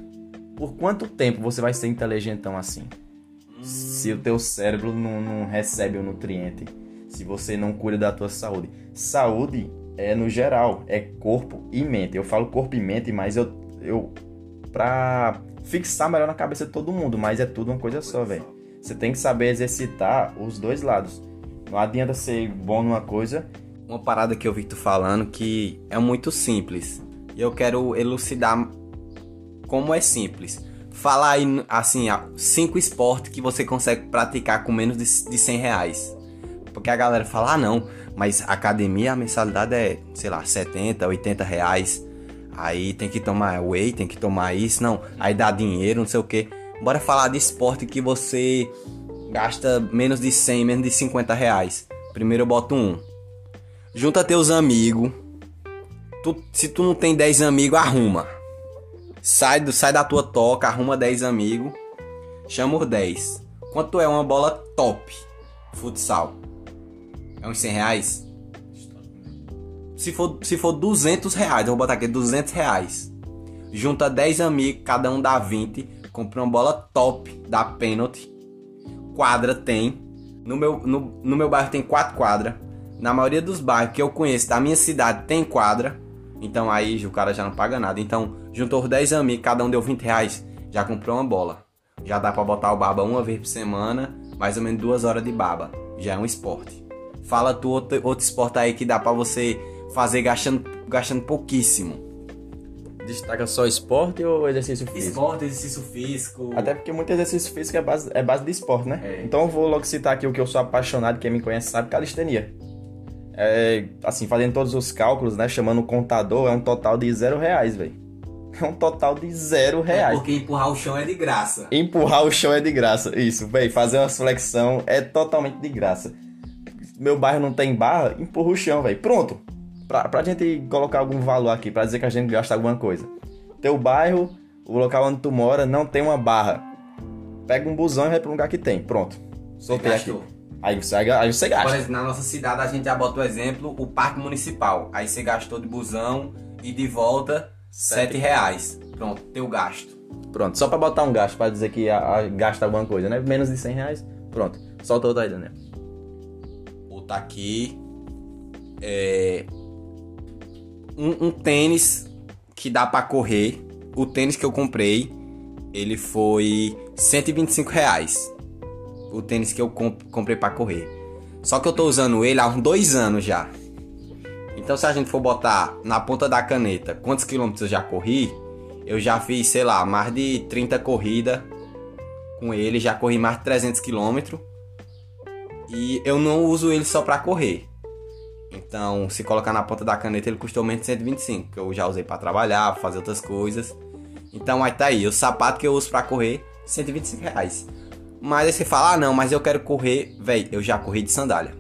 por quanto tempo você vai ser inteligentão assim? Se o teu cérebro não, não recebe o nutriente, se você não cuida da tua saúde. Saúde é no geral, é corpo e mente. Eu falo corpo e mente, mas eu, eu pra fixar melhor na cabeça de todo mundo, mas é tudo uma coisa só, velho. Você tem que saber exercitar os dois lados. Não adianta ser bom numa coisa. Uma parada que eu vi tu falando que é muito simples. E eu quero elucidar como é simples. Falar aí, assim, cinco esportes que você consegue praticar com menos de, de 100 reais. Porque a galera fala, ah não, mas academia a mensalidade é, sei lá, 70, 80 reais. Aí tem que tomar whey, tem que tomar isso, não. Aí dá dinheiro, não sei o que. Bora falar de esporte que você gasta menos de 100, menos de 50 reais. Primeiro eu boto um. Junta teus amigos. Tu, se tu não tem 10 amigos, arruma. Sai, do, sai da tua toca, arruma 10 amigos. Chama os 10. Quanto é uma bola top? Futsal. É uns 100 reais? Se for, se for 200 reais, eu vou botar aqui 200 reais. Junta 10 amigos, cada um dá 20. Compra uma bola top da pênalti. Quadra tem. No meu, no, no meu bairro tem 4 quadras. Na maioria dos bairros que eu conheço da minha cidade tem quadra. Então aí o cara já não paga nada. Então juntou os 10 amigos, cada um deu 20 reais. Já comprou uma bola. Já dá pra botar o baba uma vez por semana. Mais ou menos duas horas de baba. Já é um esporte. Fala tu outro, outro esporte aí que dá pra você fazer gastando, gastando pouquíssimo. Destaca só esporte ou exercício físico? Esporte, exercício físico. Até porque muito exercício físico é base, é base de esporte, né? É. Então eu vou logo citar aqui o que eu sou apaixonado, quem me conhece sabe, calistenia. É, assim, fazendo todos os cálculos, né? Chamando o contador, é um total de zero reais, velho. É um total de zero reais. É porque empurrar o chão é de graça. Empurrar o chão é de graça. Isso, bem, fazer uma flexão é totalmente de graça. Meu bairro não tem barra, empurra o chão, velho. Pronto. Pra, pra gente colocar algum valor aqui, pra dizer que a gente gasta alguma coisa. Teu bairro, o local onde tu mora, não tem uma barra. Pega um busão e vai pra um lugar que tem. Pronto. Soltei aqui. Aí você, aí você Por gasta. exemplo, na nossa cidade a gente já bota o exemplo, o parque municipal. Aí você gastou de busão e de volta sete reais. Pronto, teu gasto. Pronto, só pra botar um gasto, pra dizer que a, a- gasta alguma coisa, né? Menos de 100 reais. Pronto. Solta outra aí, Daniel. Botar aqui é, um, um tênis que dá pra correr. O tênis que eu comprei, ele foi 125 reais. O tênis que eu comp- comprei pra correr. Só que eu tô usando ele há uns dois anos já. Então se a gente for botar na ponta da caneta quantos quilômetros eu já corri, eu já fiz, sei lá, mais de 30 corridas com ele, já corri mais de 300 quilômetros. E eu não uso ele só pra correr. Então, se colocar na ponta da caneta, ele custou menos de 125, que eu já usei pra trabalhar, fazer outras coisas. Então, aí tá aí, o sapato que eu uso pra correr, 125 reais. Mas aí você fala, ah não, mas eu quero correr, véi, eu já corri de sandália.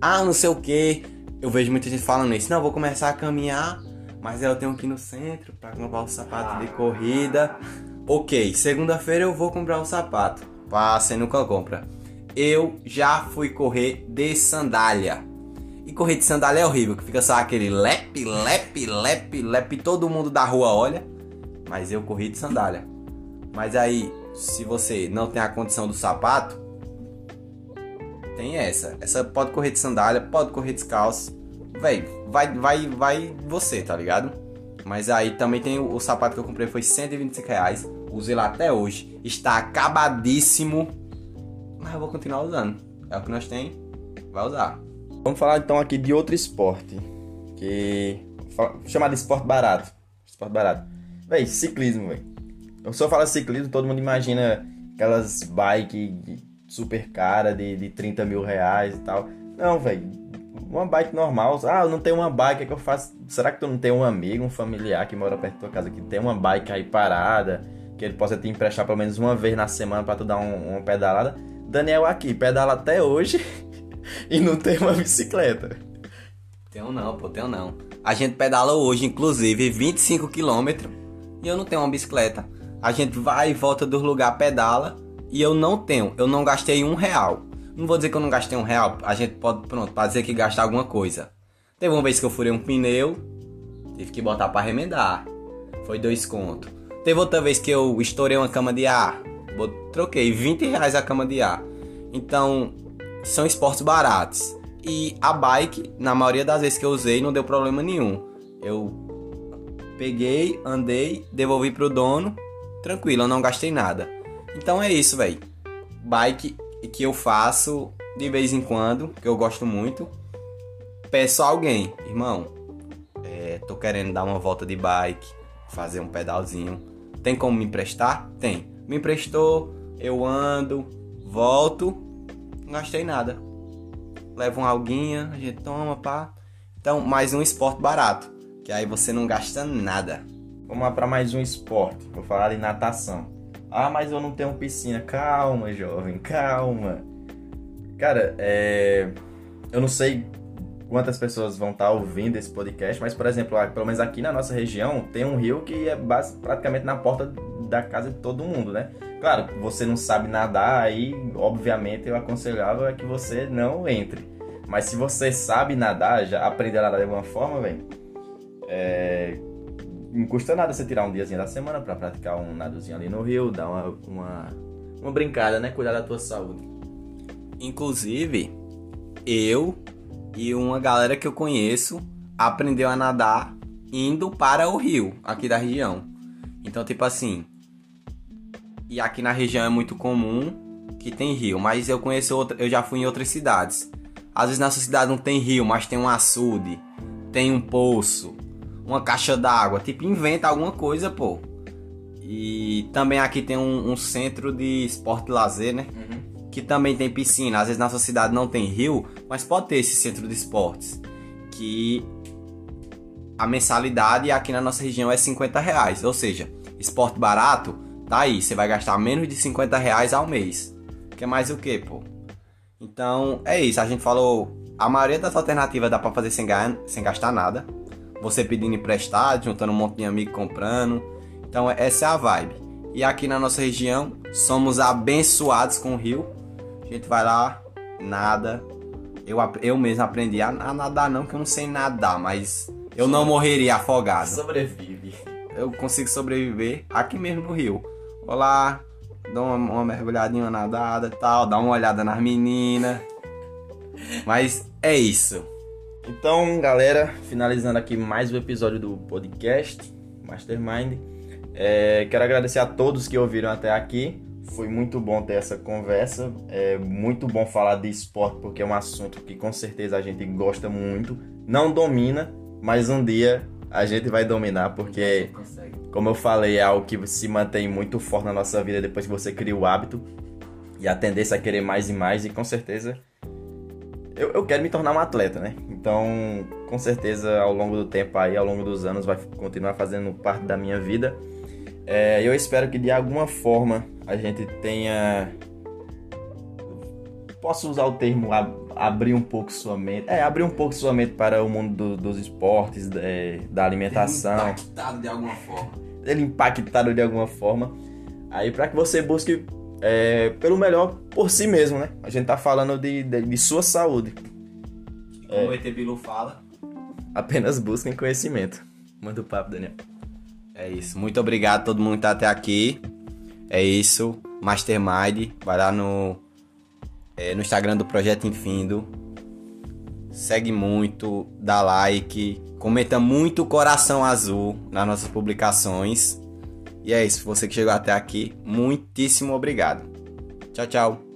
Ah, não sei o que. Eu vejo muita gente falando isso. Não, vou começar a caminhar, mas eu tenho que ir no centro pra comprar o sapato de corrida. Ok, segunda-feira eu vou comprar o sapato. Pá, você nunca compra. Eu já fui correr de sandália. E correr de sandália é horrível, que fica só aquele lep, lep, lep, lep, todo mundo da rua olha. Mas eu corri de sandália. Mas aí, se você não tem a condição do sapato, tem essa. Essa pode correr de sandália, pode correr descalço. Véi, vai, vai, vai você, tá ligado? Mas aí também tem o, o sapato que eu comprei, foi 125 reais. Usei lá até hoje. Está acabadíssimo. Mas eu vou continuar usando. É o que nós tem. Vai usar. Vamos falar então aqui de outro esporte. Que. Chamado de esporte barato. Esporte barato. Véi, ciclismo, véi. Eu só falo ciclismo, todo mundo imagina aquelas bike super cara de, de 30 mil reais e tal. Não, velho. Uma bike normal. Ah, eu não tenho uma bike, o que, é que eu faço? Será que tu não tem um amigo, um familiar que mora perto da tua casa que tem uma bike aí parada? Que ele possa te emprestar pelo menos uma vez na semana pra tu dar um- uma pedalada? Daniel aqui, pedala até hoje e não tem uma bicicleta. Tenho não, pô, tenho não. A gente pedala hoje, inclusive, 25 km e eu não tenho uma bicicleta. A gente vai e volta do lugar, pedala e eu não tenho. Eu não gastei um real. Não vou dizer que eu não gastei um real. A gente pode, pronto, pra dizer que gastar alguma coisa. Teve uma vez que eu furei um pneu, tive que botar pra remendar. Foi dois contos. Teve outra vez que eu estourei uma cama de ar. Troquei 20 reais a cama de ar. Então, são esportes baratos. E a bike, na maioria das vezes que eu usei, não deu problema nenhum. Eu peguei, andei, devolvi pro dono, tranquilo, eu não gastei nada. Então é isso, velho. Bike que eu faço de vez em quando, que eu gosto muito. Peço a alguém, irmão, é, tô querendo dar uma volta de bike, fazer um pedalzinho. Tem como me emprestar? Tem. Me emprestou, eu ando, volto, não gastei nada. Leva uma alguinha, a gente toma, pá. Então, mais um esporte barato, que aí você não gasta nada. Vamos lá para mais um esporte. Vou falar de natação. Ah, mas eu não tenho piscina. Calma, jovem, calma. Cara, é... eu não sei quantas pessoas vão estar tá ouvindo esse podcast, mas, por exemplo, pelo menos aqui na nossa região, tem um rio que é praticamente na porta da casa de todo mundo, né? Claro, você não sabe nadar, aí, obviamente, eu aconselhava que você não entre. Mas se você sabe nadar, já aprender a nadar de alguma forma, velho, é... não custa nada você tirar um diazinho da semana para praticar um nadozinho ali no rio, dar uma, uma, uma brincada, né? Cuidar da tua saúde. Inclusive, eu e uma galera que eu conheço aprendeu a nadar indo para o rio aqui da região. Então, tipo assim, e aqui na região é muito comum que tem rio, mas eu conheço outra, eu já fui em outras cidades. Às vezes nossa cidade não tem rio, mas tem um açude, tem um poço, uma caixa d'água, tipo inventa alguma coisa, pô. E também aqui tem um, um centro de esporte e lazer, né? Uhum que também tem piscina. Às vezes na sua cidade não tem rio, mas pode ter esse centro de esportes. Que a mensalidade aqui na nossa região é 50 reais. Ou seja, esporte barato, tá aí. Você vai gastar menos de 50 reais ao mês. Que é mais o que, pô? Então é isso. A gente falou. A maioria das alternativas dá pra fazer sem, ganhar, sem gastar nada. Você pedindo emprestado, juntando um monte de amigo comprando. Então essa é a vibe. E aqui na nossa região somos abençoados com o rio a gente vai lá, nada. Eu, eu mesmo aprendi a, a nadar, não, que eu não sei nadar, mas eu não morreria afogado. Sobrevive. Eu consigo sobreviver aqui mesmo no rio. Vou lá, dou uma, uma mergulhadinha, uma nadada e tal, dá uma olhada nas meninas. Mas é isso. Então, galera, finalizando aqui mais um episódio do podcast Mastermind. É, quero agradecer a todos que ouviram até aqui. Foi muito bom ter essa conversa. É muito bom falar de esporte porque é um assunto que com certeza a gente gosta muito. Não domina, mas um dia a gente vai dominar porque, como eu falei, é algo que se mantém muito forte na nossa vida depois que você cria o hábito e a tendência a querer mais e mais. E com certeza eu, eu quero me tornar um atleta, né? Então, com certeza, ao longo do tempo aí, ao longo dos anos, vai continuar fazendo parte da minha vida. É, eu espero que de alguma forma a gente tenha. Posso usar o termo ab abrir um pouco sua mente. É, abrir um pouco sua mente para o mundo do, dos esportes, é, da alimentação. Ele impactado de alguma forma. Ele impactado de alguma forma. Aí para que você busque é, pelo melhor por si mesmo, né? A gente tá falando de, de, de sua saúde. Como é, o ET Bilu fala. Apenas busquem conhecimento. Manda o papo, Daniel. É isso. Muito obrigado a todo mundo que tá até aqui. É isso. Mastermind. Vai lá no, é, no Instagram do Projeto Infindo. Segue muito, dá like, comenta muito coração azul nas nossas publicações. E é isso. Você que chegou até aqui, muitíssimo obrigado. Tchau, tchau.